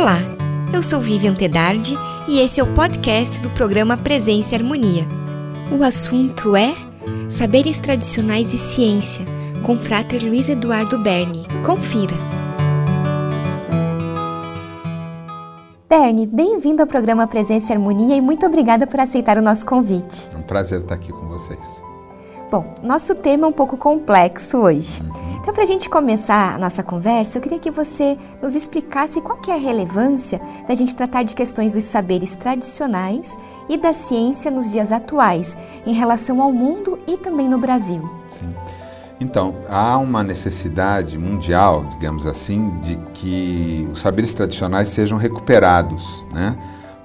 Olá, eu sou Vivian Tedardi e esse é o podcast do programa Presença e Harmonia. O assunto é Saberes Tradicionais e Ciência, com Frater Luiz Eduardo Berni. Confira! Berni, bem-vindo ao programa Presença e Harmonia e muito obrigada por aceitar o nosso convite. É um prazer estar aqui com vocês. Bom, nosso tema é um pouco complexo hoje. Uhum. Então, para a gente começar a nossa conversa, eu queria que você nos explicasse qual que é a relevância da gente tratar de questões dos saberes tradicionais e da ciência nos dias atuais, em relação ao mundo e também no Brasil. Sim. Então, há uma necessidade mundial, digamos assim, de que os saberes tradicionais sejam recuperados, né?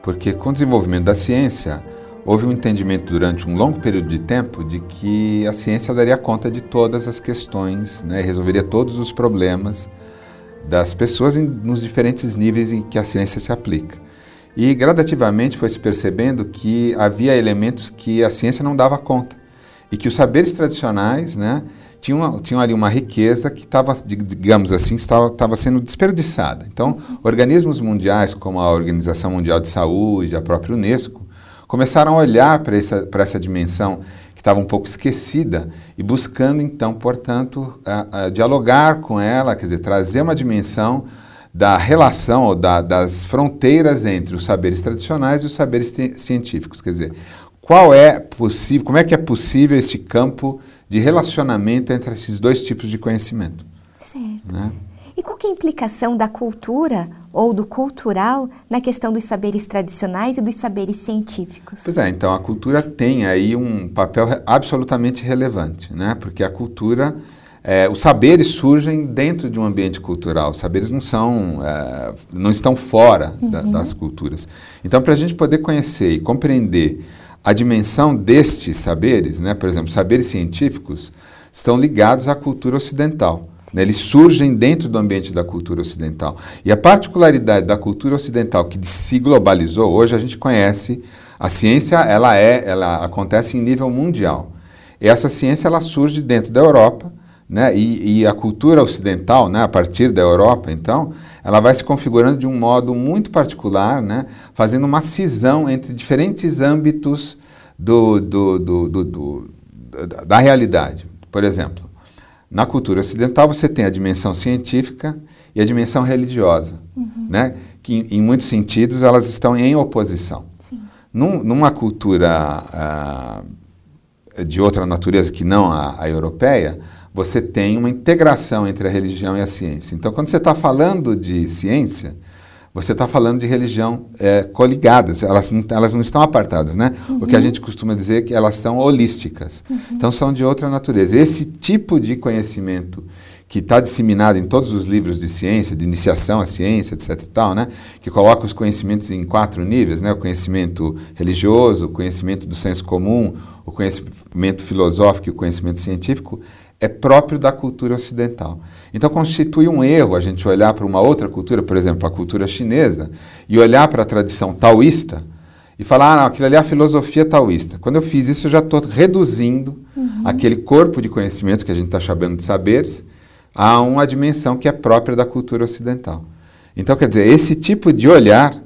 Porque com o desenvolvimento da ciência, houve um entendimento durante um longo período de tempo de que a ciência daria conta de todas as questões, né, resolveria todos os problemas das pessoas em, nos diferentes níveis em que a ciência se aplica. E gradativamente foi se percebendo que havia elementos que a ciência não dava conta e que os saberes tradicionais, né, tinham, tinham ali uma riqueza que estava, digamos assim, estava, estava sendo desperdiçada. Então, organismos mundiais como a Organização Mundial de Saúde, a própria Unesco, começaram a olhar para essa, para essa dimensão que estava um pouco esquecida e buscando, então, portanto, a, a dialogar com ela, quer dizer, trazer uma dimensão da relação ou da, das fronteiras entre os saberes tradicionais e os saberes científicos. Quer dizer, qual é possível, como é que é possível esse campo de relacionamento entre esses dois tipos de conhecimento? Certo. Né? E qual é a implicação da cultura ou do cultural na questão dos saberes tradicionais e dos saberes científicos? Pois é, então a cultura tem aí um papel absolutamente relevante, né? Porque a cultura, é, os saberes surgem dentro de um ambiente cultural. Os saberes não são, é, não estão fora uhum. da, das culturas. Então, para a gente poder conhecer e compreender a dimensão destes saberes, né? Por exemplo, saberes científicos estão ligados à cultura ocidental. Né? Eles surgem dentro do ambiente da cultura ocidental. E a particularidade da cultura ocidental que se globalizou, hoje a gente conhece, a ciência ela é, ela acontece em nível mundial. E essa ciência ela surge dentro da Europa, né? E, e, a cultura ocidental, né, a partir da Europa, então, ela vai se configurando de um modo muito particular, né, fazendo uma cisão entre diferentes âmbitos do, do, do, do da realidade. Por exemplo, na cultura ocidental você tem a dimensão científica e a dimensão religiosa, uhum. né? que em, muitos sentidos elas estão em oposição. Num, numa cultura uh, de outra natureza que não a, a europeia, você tem uma integração entre a religião e a ciência. Então, quando você está falando de ciência, você está falando de religião é, coligadas, elas, elas não estão apartadas, né? Uhum. O que a gente costuma dizer é que elas são holísticas, uhum. então são de outra natureza. Esse tipo de conhecimento que está disseminado em todos os livros de ciência, de iniciação à ciência, etc e tal, né? Que coloca os conhecimentos em quatro níveis, né? O conhecimento religioso, o conhecimento do senso comum, o conhecimento filosófico e o conhecimento científico, é próprio da cultura ocidental. Então constitui um erro a gente olhar para uma outra cultura, por exemplo, a cultura chinesa, e olhar para a tradição taoísta e falar, ah, não, aquilo ali é a filosofia taoísta. Quando eu fiz isso, eu já estou reduzindo uhum. aquele corpo de conhecimentos que a gente está chamando de saberes a uma dimensão que é própria da cultura ocidental. Então, quer dizer, esse tipo de olhar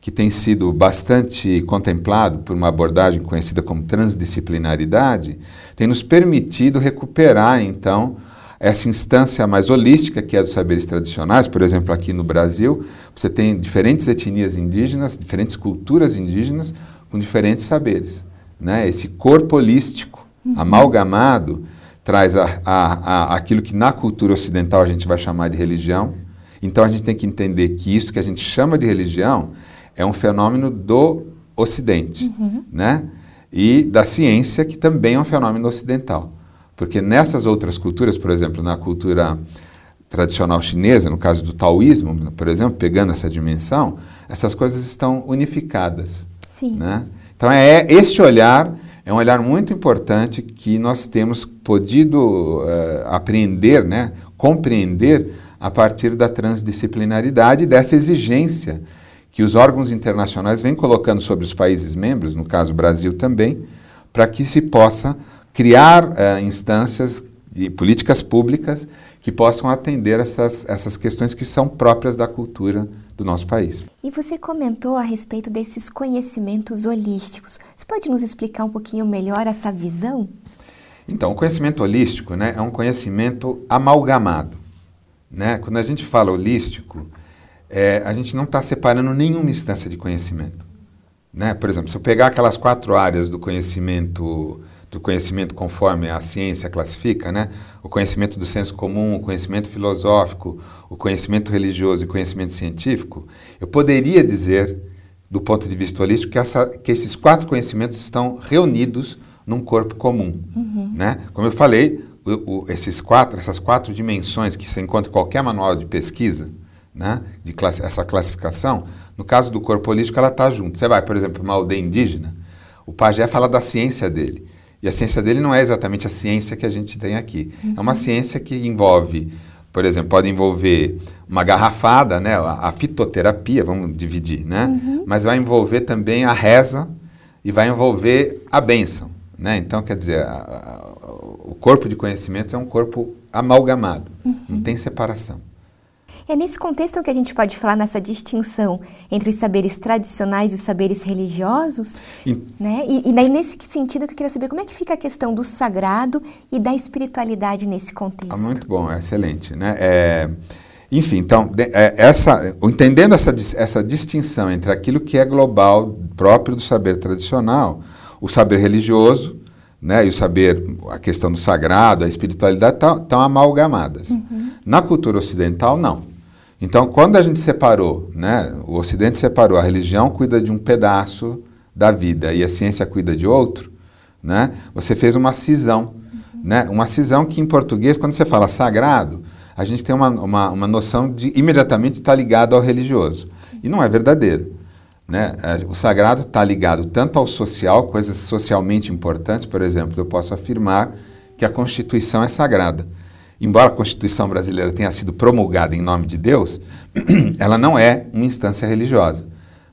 que tem sido bastante contemplado por uma abordagem conhecida como transdisciplinaridade, tem nos permitido recuperar, então, essa instância mais holística que é dos saberes tradicionais. Por exemplo, aqui no Brasil, você tem diferentes etnias indígenas, diferentes culturas indígenas com diferentes saberes. Né? Esse corpo holístico, uhum. amalgamado, traz a, a, a, aquilo que na cultura ocidental a gente vai chamar de religião. Então a gente tem que entender que isso que a gente chama de religião é um fenômeno do Ocidente, uhum. né? E da ciência, que também é um fenômeno ocidental. Porque nessas outras culturas, por exemplo, na cultura tradicional chinesa, no caso do taoísmo, por exemplo, pegando essa dimensão, essas coisas estão unificadas. Sim. Né? Então, é este olhar é um olhar muito importante que nós temos podido uh, apreender, né, compreender a partir da transdisciplinaridade dessa exigência que os órgãos internacionais vêm colocando sobre os países membros, no caso o Brasil também, para que se possa criar uh, instâncias de políticas públicas que possam atender essas, essas questões que são próprias da cultura do nosso país. E você comentou a respeito desses conhecimentos holísticos. Você pode nos explicar um pouquinho melhor essa visão? Então, o conhecimento holístico né, é um conhecimento amalgamado. Né? Quando a gente fala holístico, é, a gente não está separando nenhuma instância de conhecimento. Né? Por exemplo, se eu pegar aquelas quatro áreas do conhecimento do conhecimento conforme a ciência classifica, né? o conhecimento do senso comum, o conhecimento filosófico, o conhecimento religioso e o conhecimento científico, eu poderia dizer, do ponto de vista holístico, que, essa, que esses quatro conhecimentos estão reunidos num corpo comum. Uhum. Né? Como eu falei, o, o, esses quatro, essas quatro dimensões que você encontra em qualquer manual de pesquisa, né, de classe, essa classificação, no caso do corpo holístico, ela está junto. Você vai, por exemplo, para uma aldeia indígena, o pajé fala da ciência dele. E a ciência dele não é exatamente a ciência que a gente tem aqui. Uhum. É uma ciência que envolve, por exemplo, pode envolver uma garrafada, né, a, fitoterapia, vamos dividir, né? Uhum. Mas vai envolver também a reza e vai envolver a bênção, né? Então, quer dizer, a, a, o corpo de conhecimentos é um corpo amalgamado, uhum. não tem separação. É nesse contexto que a gente pode falar nessa distinção entre os saberes tradicionais e os saberes religiosos, e, né? E, e daí nesse sentido que eu queria saber como é que fica a questão do sagrado e da espiritualidade nesse contexto. Ah, muito bom, excelente, né? É, enfim, então de, é, essa, entendendo essa, essa distinção entre aquilo que é global próprio do saber tradicional, o saber religioso, né, e o saber, a questão do sagrado, a espiritualidade estão amalgamadas. Uhum. Na cultura ocidental, não. Então, quando a gente separou, né, o Ocidente separou, a religião cuida de um pedaço da vida e a ciência cuida de outro, né, você fez uma cisão. Uhum. Né, uma cisão que, em português, quando você fala sagrado, a gente tem uma, uma, uma noção de imediatamente estar tá ligado ao religioso. E não é verdadeiro. Né? É, o sagrado está ligado tanto ao social, coisas socialmente importantes, por exemplo, eu posso afirmar que a Constituição é sagrada embora a Constituição brasileira tenha sido promulgada em nome de Deus, ela não é uma instância religiosa.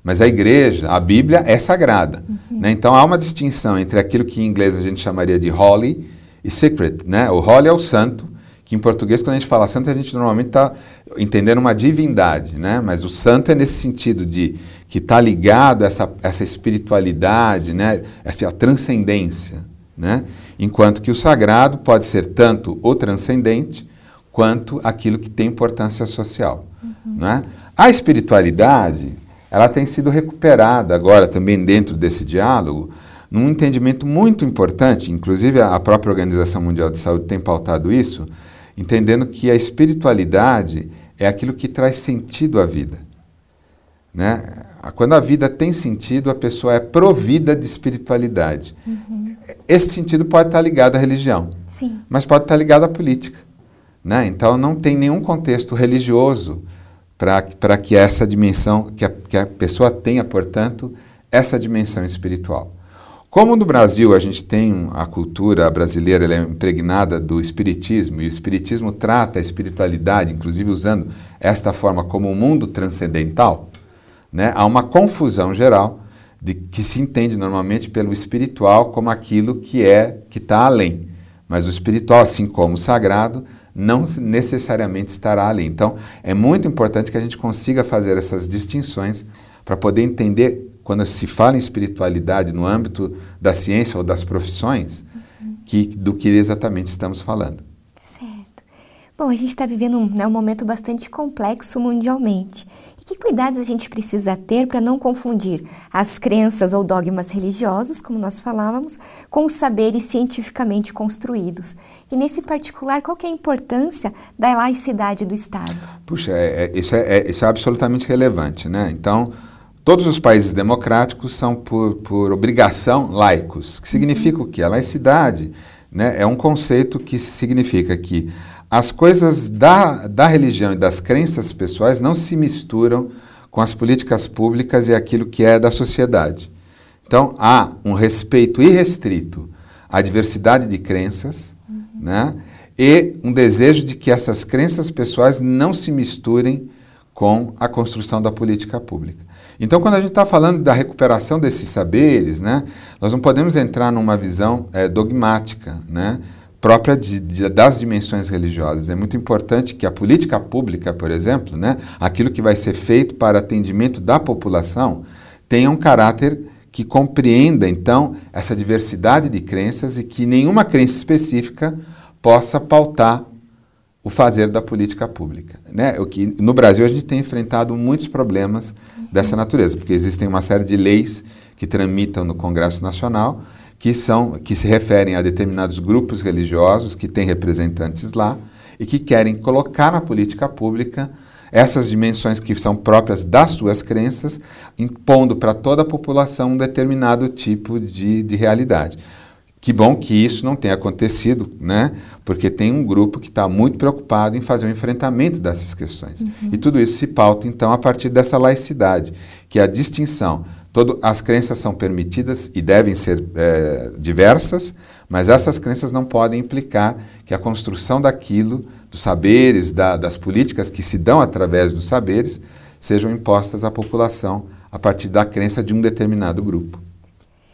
Mas a igreja, a Bíblia é sagrada. Uhum. Né? Então há uma distinção entre aquilo que em inglês a gente chamaria de holy e secret. Né? O holy é o santo, que em português, quando a gente fala santo, a gente normalmente está entendendo uma divindade. Né? Mas o santo é nesse sentido de que está ligado a essa, essa espiritualidade, né? essa transcendência. Né? Enquanto que o sagrado pode ser tanto o transcendente quanto aquilo que tem importância social. Uhum. Né? A espiritualidade ela tem sido recuperada agora também dentro desse diálogo num entendimento muito importante, inclusive a própria Organização Mundial de Saúde tem pautado isso, entendendo que a espiritualidade é aquilo que traz sentido à vida. Né? Quando a vida tem sentido, a pessoa é provida de espiritualidade. Uhum. Esse sentido pode estar ligado à religião, Sim. mas pode estar ligado à política. Né? Então não tem nenhum contexto religioso para que essa dimensão, que a, que a pessoa tenha, portanto, essa dimensão espiritual. Como no Brasil a gente tem a cultura brasileira é impregnada do espiritismo, e o espiritismo trata a espiritualidade, inclusive usando esta forma como um mundo transcendental, né, há uma confusão geral de que se entende normalmente pelo espiritual como aquilo que é que está além. Mas o espiritual, assim como o sagrado, não necessariamente estará além. Então, é muito importante que a gente consiga fazer essas distinções para poder entender, quando se fala em espiritualidade no âmbito da ciência ou das profissões, uhum. que, do que exatamente estamos falando. Certo. Bom, a gente está vivendo um, né, um momento bastante complexo mundialmente. Que cuidados a gente precisa ter para não confundir as crenças ou dogmas religiosos, como nós falávamos, com os saberes cientificamente construídos? E nesse particular, qual é a importância da laicidade do Estado? Puxa, é, é, isso, é, é, isso é absolutamente relevante, né? Então, todos os países democráticos são, por, por obrigação, laicos, que significa o quê? A laicidade né, é um conceito que significa que as coisas da, da religião e das crenças pessoais não se misturam com as políticas públicas e aquilo que é da sociedade. Então, há um respeito irrestrito à diversidade de crenças, uhum. né? e um desejo de que essas crenças pessoais não se misturem com a construção da política pública. Então, quando a gente está falando da recuperação desses saberes, né, nós não podemos entrar numa visão é, dogmática, né, própria de, de, das dimensões religiosas. É muito importante que a política pública, por exemplo, né, aquilo que vai ser feito para atendimento da população, tenha um caráter que compreenda, então, essa diversidade de crenças e que nenhuma crença específica possa pautar o fazer da política pública. Né? O que, no Brasil, a gente tem enfrentado muitos problemas dessa natureza, porque existem uma série de leis que tramitam no Congresso Nacional que, são, que se referem a determinados grupos religiosos que têm representantes lá e que querem colocar na política pública essas dimensões que são próprias das suas crenças, impondo para toda a população um determinado tipo de, de realidade. Que bom que isso não tenha acontecido, né? Porque tem um grupo que está muito preocupado em fazer o um enfrentamento dessas questões. Uhum. E tudo isso se pauta, então, a partir dessa laicidade, que é a distinção Todo, as crenças são permitidas e devem ser é, diversas, mas essas crenças não podem implicar que a construção daquilo, dos saberes, da, das políticas que se dão através dos saberes, sejam impostas à população a partir da crença de um determinado grupo.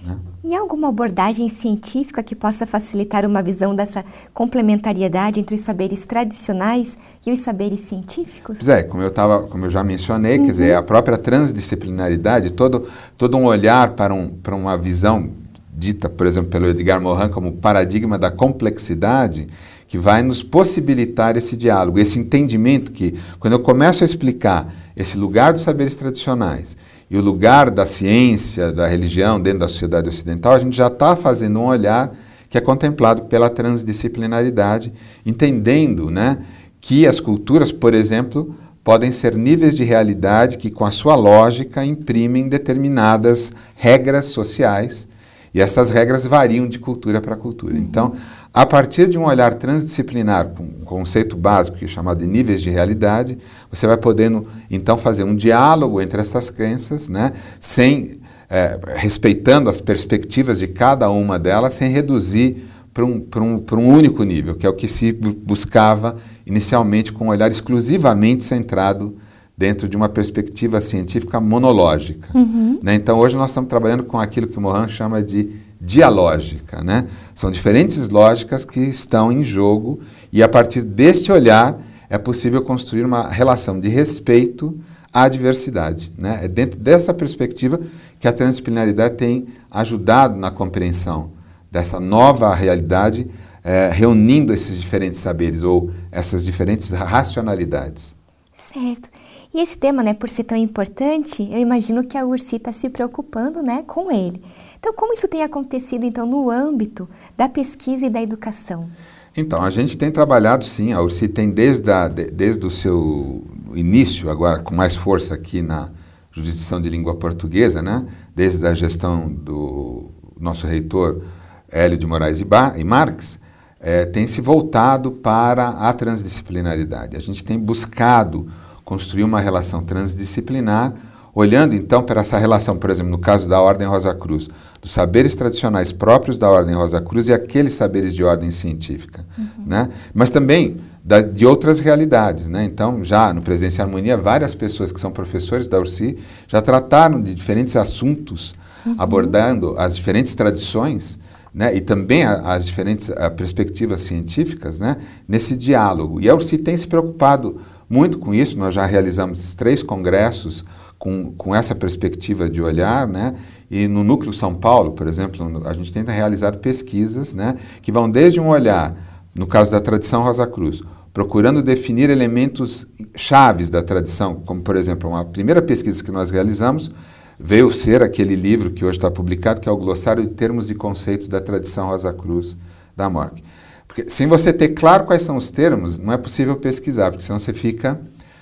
Né? E alguma abordagem científica que possa facilitar uma visão dessa complementariedade entre os saberes tradicionais e os saberes científicos? Pois é, como eu, tava, como eu já mencionei, uhum. quer dizer, a própria transdisciplinaridade, todo, todo um olhar para, um, para uma visão dita, por exemplo, pelo Edgar Morin como paradigma da complexidade, que vai nos possibilitar esse diálogo, esse entendimento que, quando eu começo a explicar esse lugar dos saberes tradicionais e o lugar da ciência, da religião dentro da sociedade ocidental, a gente já está fazendo um olhar que é contemplado pela transdisciplinaridade, entendendo né, que as culturas, por exemplo, podem ser níveis de realidade que, com a sua lógica, imprimem determinadas regras sociais e essas regras variam de cultura para cultura. Então, a partir de um olhar transdisciplinar, com um conceito básico que é chamado de níveis de realidade, você vai podendo então fazer um diálogo entre essas crenças, né, sem é, respeitando as perspectivas de cada uma delas, sem reduzir para um, um, um único nível, que é o que se buscava inicialmente com um olhar exclusivamente centrado dentro de uma perspectiva científica monológica. Uhum. Né? Então, hoje nós estamos trabalhando com aquilo que o Mohan chama de dialógica. Né? São diferentes lógicas que estão em jogo e, a partir deste olhar, é possível construir uma relação de respeito à diversidade. Né? É dentro dessa perspectiva que a transdisciplinaridade tem ajudado na compreensão dessa nova realidade, é, reunindo esses diferentes saberes ou essas diferentes racionalidades. Certo. E esse tema, né, por ser tão importante, eu imagino que a URSI está se preocupando, né, com ele. Então, como isso tem acontecido, então, no âmbito da pesquisa e da educação? Então, a gente tem trabalhado, sim, a URSI tem desde, a, de, desde o seu início, agora com mais força aqui na jurisdição de língua portuguesa, né, desde a gestão do nosso reitor Hélio de Moraes e, ba e Marques, é, tem se voltado para a transdisciplinaridade. A gente tem buscado construir uma relação transdisciplinar, olhando então para essa relação, por exemplo, no caso da Ordem Rosa Cruz, dos saberes tradicionais próprios da Ordem Rosa Cruz e aqueles saberes de ordem científica, uhum. né? Mas também da, de outras realidades, né? Então, já no Presença e Harmonia, várias pessoas que são professores da URSI já trataram de diferentes assuntos, uhum. abordando as diferentes tradições, né, e também a, as diferentes a, perspectivas científicas né, nesse diálogo. E a URSI tem se preocupado muito com isso, nós já realizamos três congressos com, com essa perspectiva de olhar, né? E no Núcleo São Paulo, por exemplo, a gente tenta realizar pesquisas, né? Que vão desde um olhar, no caso da tradição Rosa Cruz, procurando definir elementos chaves da tradição, como, por exemplo, uma primeira pesquisa que nós realizamos veio ser aquele livro que hoje está publicado, que é o Glossário de Termos e Conceitos da Tradição Rosa Cruz da Mork. Porque sem você ter claro quais são os termos, não é possível pesquisar, porque senão você fica,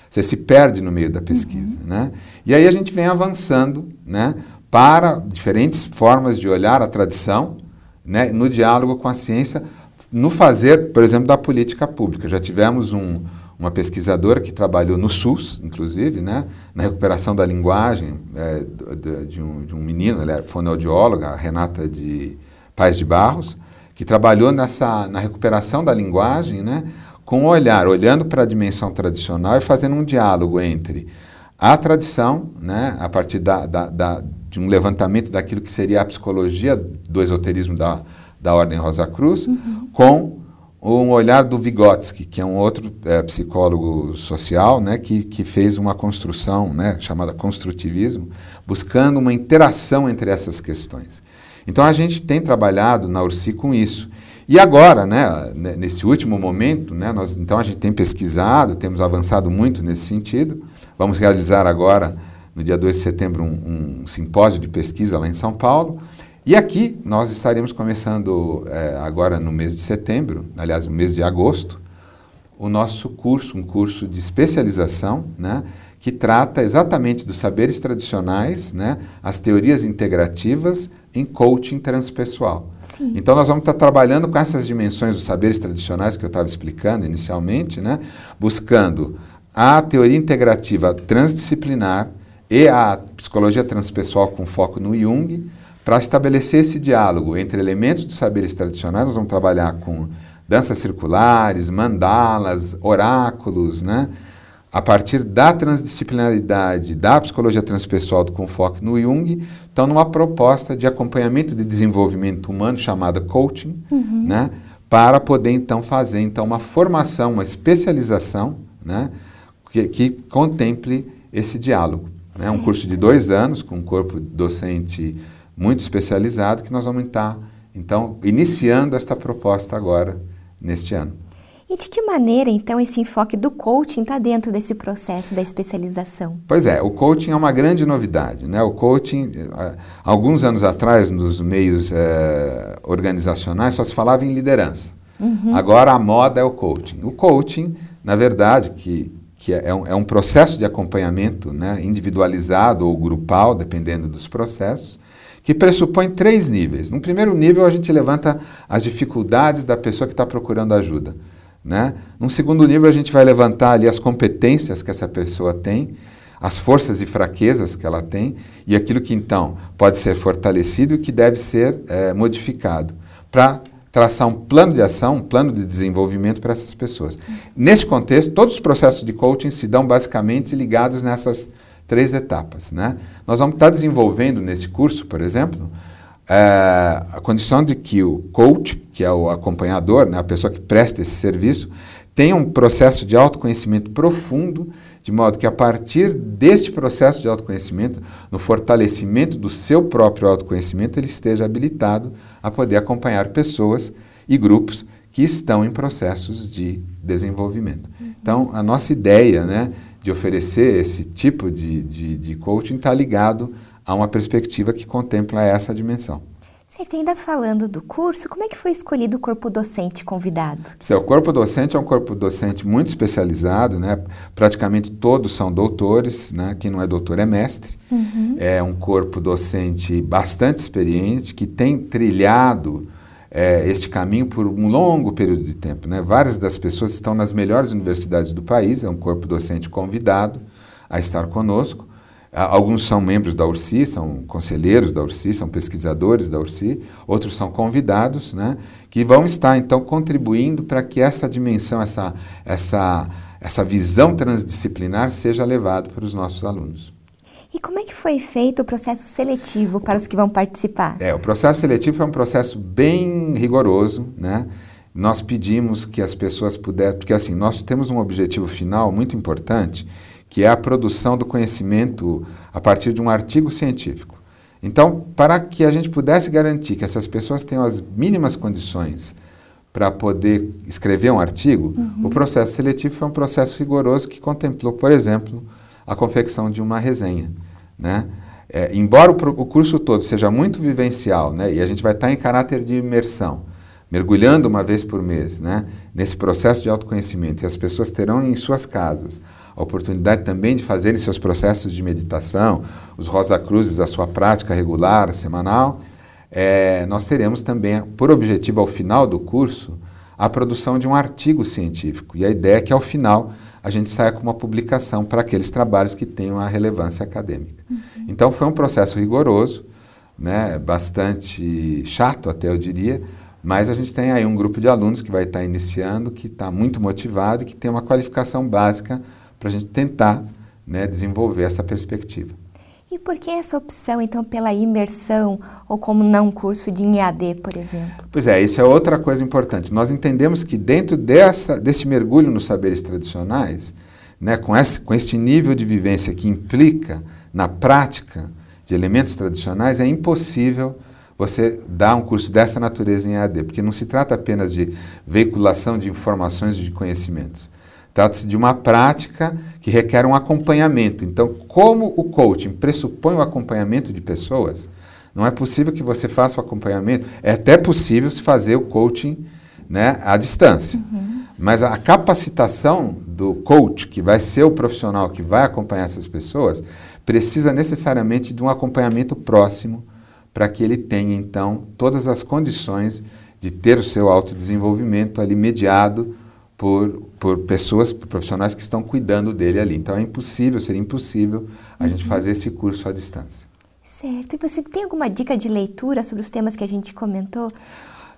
você se perde no meio da pesquisa, uhum. né? E aí a gente vem avançando, né, para diferentes formas de olhar a tradição, né, no diálogo com a ciência, no fazer, por exemplo, da política pública. Já tivemos um, uma pesquisadora que trabalhou no SUS, inclusive, né, na recuperação da linguagem é, de, de, um, de um menino, ela é fonoaudióloga, a Renata de Paz de Barros, que trabalhou nessa, na recuperação da linguagem, né, com o olhar, olhando para a dimensão tradicional e fazendo um diálogo entre a tradição, né, a partir da, da, da, de um levantamento daquilo que seria a psicologia do esoterismo da, da Ordem Rosa Cruz, uhum. com um olhar do Vygotsky, que é um outro é, psicólogo social, né, que, que fez uma construção né, chamada construtivismo, buscando uma interação entre essas questões. Então a gente tem trabalhado na URSI com isso. E agora, né, nesse último momento, né, nós, então a gente tem pesquisado, temos avançado muito nesse sentido. Vamos realizar agora, no dia 2 de setembro, um, um simpósio de pesquisa lá em São Paulo. E aqui nós estaremos começando é, agora no mês de setembro, aliás, no mês de agosto, o nosso curso, um curso de especialização, né, que trata exatamente dos saberes tradicionais, né, as teorias integrativas em coaching transpessoal. Sim. Então nós vamos estar trabalhando com essas dimensões dos saberes tradicionais que eu estava explicando inicialmente, né, buscando a teoria integrativa transdisciplinar e a psicologia transpessoal com foco no Jung, para estabelecer esse diálogo entre elementos dos saberes tradicionais, nós vamos trabalhar com danças circulares, mandalas, oráculos, né? A partir da transdisciplinaridade da psicologia transpessoal com foco no Jung, estão numa proposta de acompanhamento de desenvolvimento humano chamada coaching, uhum. né? Para poder então fazer então uma formação, uma especialização, né? Que, que contemple esse diálogo. É né? um curso de dois anos com um corpo docente muito especializado que nós vamos estar, então, iniciando esta proposta agora, neste ano. E de que maneira, então, esse enfoque do coaching está dentro desse processo da especialização? Pois é, o coaching é uma grande novidade. Né? O coaching, alguns anos atrás, nos meios é, organizacionais, só se falava em liderança. Uhum. Agora a moda é o coaching. O coaching, na verdade, que, que é, um, é um processo de acompanhamento né, individualizado ou grupal, dependendo dos processos, que pressupõe três níveis. No primeiro nível, a gente levanta as dificuldades da pessoa que está procurando ajuda. Né? Num segundo nível, a gente vai levantar ali as competências que essa pessoa tem, as forças e fraquezas que ela tem e aquilo que então pode ser fortalecido e que deve ser é, modificado para traçar um plano de ação, um plano de desenvolvimento para essas pessoas. Nesse contexto, todos os processos de coaching se dão basicamente ligados nessas três etapas. Né? Nós vamos estar desenvolvendo nesse curso, por exemplo, é, a condição de que o coach, que é o acompanhador, né, a pessoa que presta esse serviço, tenha um processo de autoconhecimento profundo, de modo que a partir deste processo de autoconhecimento, no fortalecimento do seu próprio autoconhecimento, ele esteja habilitado a poder acompanhar pessoas e grupos que estão em processos de desenvolvimento. Então, a nossa ideia, né, de oferecer esse tipo de, de, de coaching está ligado a uma perspectiva que contempla essa dimensão. Certo, ainda falando do curso, como é que foi escolhido o corpo docente convidado? O corpo docente é um corpo docente muito especializado, né? praticamente todos são doutores, né? quem não é doutor é mestre. Uhum. É um corpo docente bastante experiente, que tem trilhado é, este caminho por um longo período de tempo. Né? Várias das pessoas estão nas melhores universidades do país, é um corpo docente convidado a estar conosco. Alguns são membros da URSI, são conselheiros da URSI, são pesquisadores da URSI, outros são convidados, né, que vão estar então contribuindo para que essa dimensão, essa, essa, essa visão transdisciplinar seja levada para os nossos alunos. E como é que foi feito o processo seletivo para os que vão participar? É, o processo seletivo é um processo bem rigoroso, né? Nós pedimos que as pessoas pudessem, porque assim, nós temos um objetivo final muito importante, que é a produção do conhecimento a partir de um artigo científico. Então, para que a gente pudesse garantir que essas pessoas tenham as mínimas condições para poder escrever um artigo, uhum. o processo seletivo foi um processo rigoroso que contemplou, por exemplo, a confecção de uma resenha. Né? É, embora o, o, curso todo seja muito vivencial, né, e a gente vai estar em caráter de imersão, mergulhando uma vez por mês né, nesse processo de autoconhecimento, e as pessoas terão em suas casas a oportunidade também de fazerem seus processos de meditação, os Rosa Cruzes, a sua prática regular, semanal, é, nós teremos também, por objetivo ao final do curso, a produção de um artigo científico. E a ideia é que ao final a gente saia com uma publicação para aqueles trabalhos que tenham a relevância acadêmica. Uhum. Então foi um processo rigoroso, né, bastante chato até eu diria, mas a gente tem aí um grupo de alunos que vai estar iniciando, que está muito motivado e que tem uma qualificação básica para a gente tentar né, desenvolver essa perspectiva. E por que essa opção, então, pela imersão ou como não curso de EAD, por exemplo? Pois é, isso é outra coisa importante. Nós entendemos que dentro dessa, desse mergulho nos saberes tradicionais, né, com, esse, com este nível de vivência que implica na prática de elementos tradicionais, é impossível você dar um curso dessa natureza em EAD, porque não se trata apenas de veiculação de informações e de conhecimentos. Trata-se de uma prática que requer um acompanhamento. Então, como o coaching pressupõe o acompanhamento de pessoas, não é possível que você faça o acompanhamento. É até possível se fazer o coaching né, à distância. Uhum. Mas a capacitação do coach, que vai ser o profissional que vai acompanhar essas pessoas, precisa necessariamente de um acompanhamento próximo para que ele tenha, então, todas as condições de ter o seu autodesenvolvimento ali mediado por, por pessoas, por profissionais que estão cuidando dele ali. Então é impossível, seria impossível a uhum. gente fazer esse curso à distância. Certo. E você tem alguma dica de leitura sobre os temas que a gente comentou?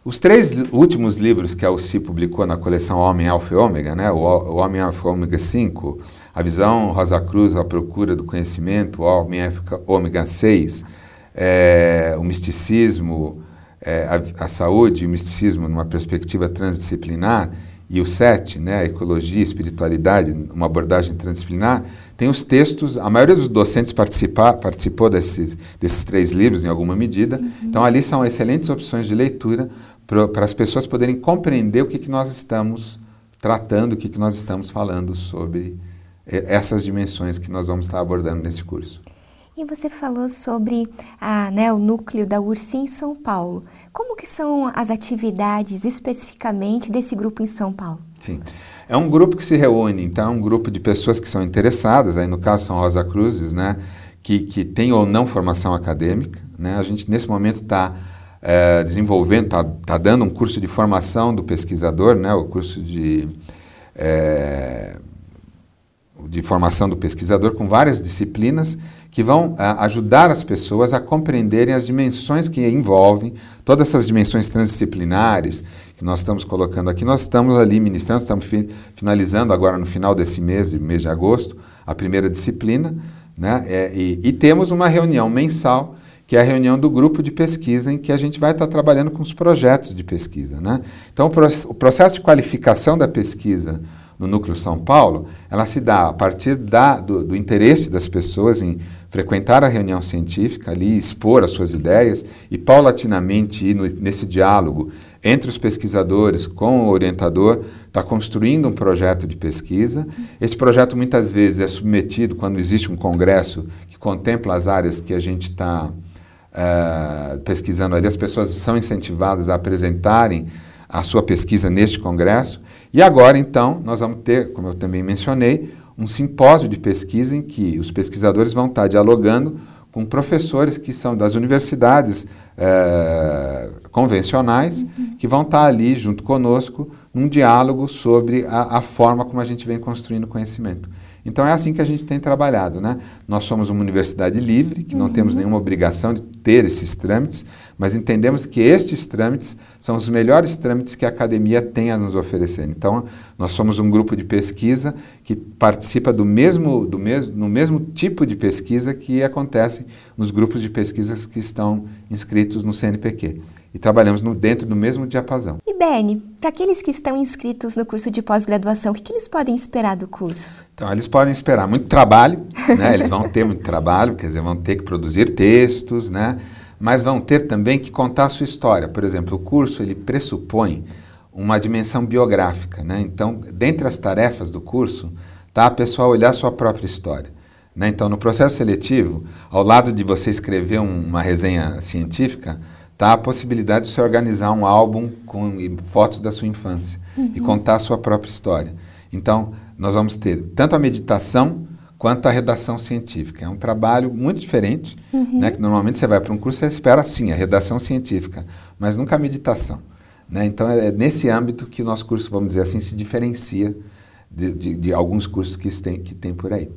Os três últimos livros que a UCI publicou na coleção Homem, Alfa e Ômega, né? o, o Homem, Alfa e Ômega 5, A Visão Rosa Cruz, A Procura do Conhecimento, o Homem, Alfa e Ômega 6, é, o Misticismo, é, a, a Saúde e o Misticismo numa perspectiva transdisciplinar, e o 7, né, a ecologia e espiritualidade, uma abordagem transdisciplinar, tem os textos, a maioria dos docentes participa, participou desses, desses três livros em alguma medida, uhum. então ali são excelentes opções de leitura para as pessoas poderem compreender o que, que nós estamos tratando, o que, que nós estamos falando sobre eh, essas dimensões que nós vamos estar abordando nesse curso. E você falou sobre a, né, o núcleo da URSI em São Paulo. Como que são as atividades especificamente desse grupo em São Paulo? Sim. É um grupo que se reúne, então, é um grupo de pessoas que são interessadas, aí no caso são Rosa Cruzes, né, que, que tem ou não formação acadêmica. Né? A gente, nesse momento, está é, desenvolvendo, está tá dando um curso de formação do pesquisador, né, o curso de. É, de formação do pesquisador com várias disciplinas que vão ah, ajudar as pessoas a compreenderem as dimensões que envolvem, todas essas dimensões transdisciplinares que nós estamos colocando aqui. Nós estamos ali ministrando, estamos fi, finalizando agora no final desse mês, mês de agosto, a primeira disciplina, né? É, e, e, temos uma reunião mensal, que é a reunião do grupo de pesquisa, em que a gente vai estar trabalhando com os projetos de pesquisa. Né? Então, o processo de qualificação da pesquisa no Núcleo São Paulo, ela se dá a partir da, do, do interesse das pessoas em frequentar a reunião científica ali, expor as suas ideias e paulatinamente ir no, nesse diálogo entre os pesquisadores com o orientador, está construindo um projeto de pesquisa. Esse projeto muitas vezes é submetido quando existe um congresso que contempla as áreas que a gente está uh, eh, pesquisando ali. As pessoas são incentivadas a apresentarem a sua pesquisa neste congresso. E agora, então, nós vamos ter, como eu também mencionei, um simpósio de pesquisa em que os pesquisadores vão estar dialogando com professores que são das universidades é, convencionais, uhum. que vão estar ali junto conosco num diálogo sobre a, a forma como a gente vem construindo conhecimento. Então é assim que a gente tem trabalhado, né? Nós somos uma universidade livre, que não uhum. temos nenhuma obrigação de ter esses trâmites, mas entendemos que estes trâmites são os melhores trâmites que a academia tem a nos oferecer. Então, nós somos um grupo de pesquisa que participa do mesmo, do mesmo, no mesmo tipo de pesquisa que acontece nos grupos de pesquisas que estão inscritos no CNPq e trabalhamos no, dentro do mesmo diapasão. E Bernie, para aqueles que estão inscritos no curso de pós-graduação, o que, que, eles podem esperar do curso? Então, eles podem esperar muito trabalho, né? eles vão ter muito trabalho, quer dizer, vão ter que produzir textos, né? Mas vão ter também que contar a sua história. Por exemplo, o curso ele pressupõe uma dimensão biográfica. Né? Então, dentre as tarefas do curso, está a pessoa olhar a sua própria história. Né? Então, no processo seletivo, ao lado de você escrever um, uma resenha científica, tá? a possibilidade de você organizar um álbum com fotos da sua infância uhum. e contar a sua própria história. Então, nós vamos ter tanto a meditação quanto a redação científica. É um trabalho muito diferente, uhum. né? que normalmente você vai para um curso e espera, sim, a redação científica, mas nunca a meditação. Né? Então, é nesse âmbito que o nosso curso, vamos dizer assim, se diferencia de, de, de alguns cursos que tem, que tem por aí.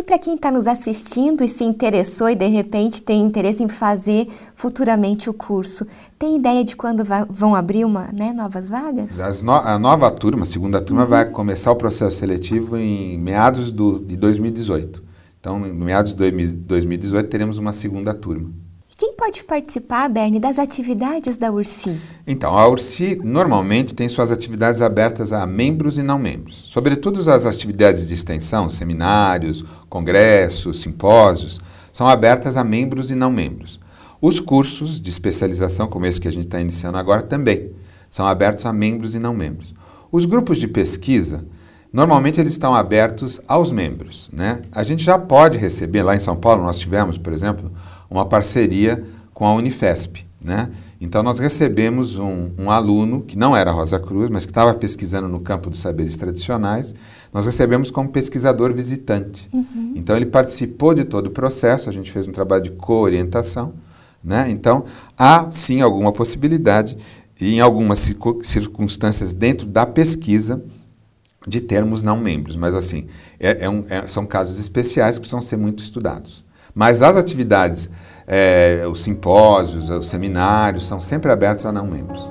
E para quem está nos assistindo e se interessou e de repente tem interesse em fazer futuramente o curso, tem ideia de quando vão abrir uma, né, novas vagas? No, a nova turma, a segunda turma, uhum. vai começar o processo seletivo em meados do, de 2018. Então, no meados de 2018, teremos uma segunda turma. Quem pode participar, Bernie, das atividades da URSI? Então, a URSI normalmente tem suas atividades abertas a membros e não membros. Sobretudo as atividades de extensão, seminários, congressos, simpósios, são abertas a membros e não membros. Os cursos de especialização, como esse que a gente está iniciando agora, também são abertos a membros e não membros. Os grupos de pesquisa, normalmente eles estão abertos aos membros. Né? A gente já pode receber, lá em São Paulo, nós tivemos, por exemplo, uma parceria com a Unifesp. Né? Então, nós recebemos um, um, aluno, que não era Rosa Cruz, mas que estava pesquisando no campo dos saberes tradicionais, nós recebemos como pesquisador visitante. Uhum. Então, ele participou de todo o processo, a gente fez um trabalho de co-orientação. Né? Então, há sim alguma possibilidade, e em algumas circunstâncias dentro da pesquisa, de termos não membros. Mas, assim, é, é um, é, são casos especiais que precisam ser muito estudados. Mas as atividades, é, os simpósios, os seminários, são sempre abertos a não membros.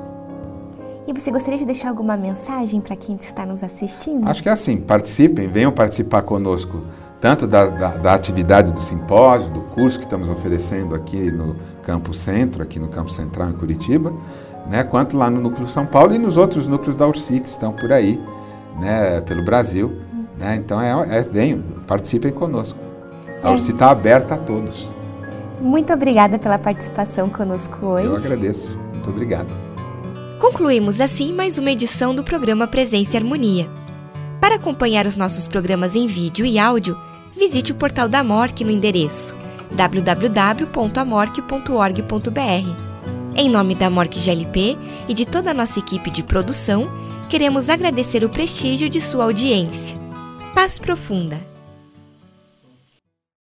E você gostaria de deixar alguma mensagem para quem está nos assistindo? Acho que é assim, participem, venham participar conosco, tanto da, da, da atividade do simpósio, do curso que estamos oferecendo aqui no Campo Centro, aqui no Campo Central em Curitiba, né, quanto lá no Núcleo São Paulo e nos outros núcleos da URSI que estão por aí, né, pelo Brasil. Né, então, é, é, venham, participem conosco. A URSI está aberta a todos. Muito obrigada pela participação conosco hoje. Eu agradeço. Muito obrigado. Concluímos assim mais uma edição do programa Presença e Harmonia. Para acompanhar os nossos programas em vídeo e áudio, visite o portal da MORC no endereço www.amorc.org.br. Em nome da MORC GLP e de toda a nossa equipe de produção, queremos agradecer o prestígio de sua audiência. Paz profunda!